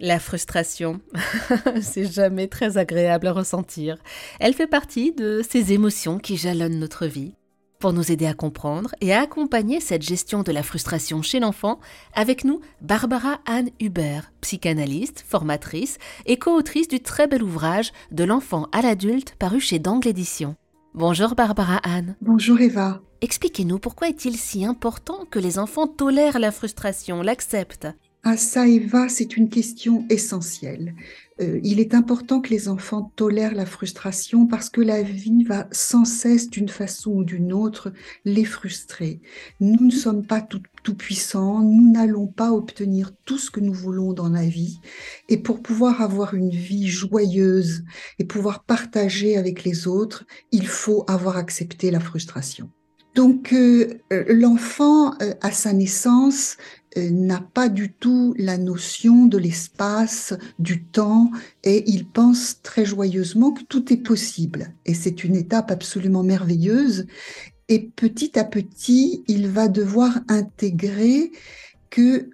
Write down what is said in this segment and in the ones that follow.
La frustration, c'est jamais très agréable à ressentir. Elle fait partie de ces émotions qui jalonnent notre vie. Pour nous aider à comprendre et à accompagner cette gestion de la frustration chez l'enfant, avec nous Barbara Anne Hubert, psychanalyste, formatrice et co-autrice du très bel ouvrage De l'enfant à l'adulte paru chez Dangle Édition. Bonjour Barbara Anne. Bonjour Eva. Expliquez-nous pourquoi est-il si important que les enfants tolèrent la frustration, l'acceptent? Ah ça, Eva, c'est une question essentielle. Euh, il est important que les enfants tolèrent la frustration parce que la vie va sans cesse, d'une façon ou d'une autre, les frustrer. Nous ne sommes pas tout, tout puissants, nous n'allons pas obtenir tout ce que nous voulons dans la vie. Et pour pouvoir avoir une vie joyeuse et pouvoir partager avec les autres, il faut avoir accepté la frustration. Donc euh, euh, l'enfant, à sa naissance, n'a pas du tout la notion de l'espace, du temps, et il pense très joyeusement que tout est possible. Et c'est une étape absolument merveilleuse. Et petit à petit, il va devoir intégrer que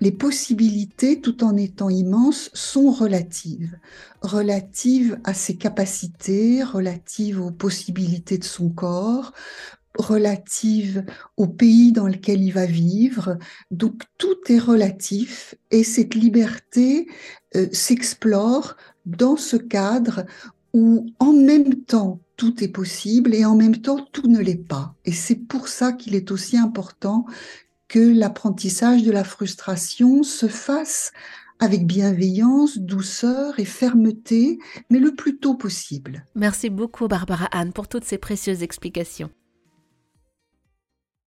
les possibilités, tout en étant immenses, sont relatives. Relatives à ses capacités, relatives aux possibilités de son corps, relative au pays dans lequel il va vivre. Donc tout est relatif et cette liberté euh, s'explore dans ce cadre où en même temps tout est possible et en même temps tout ne l'est pas. Et c'est pour ça qu'il est aussi important que l'apprentissage de la frustration se fasse avec bienveillance, douceur et fermeté, mais le plus tôt possible. Merci beaucoup Barbara Anne pour toutes ces précieuses explications.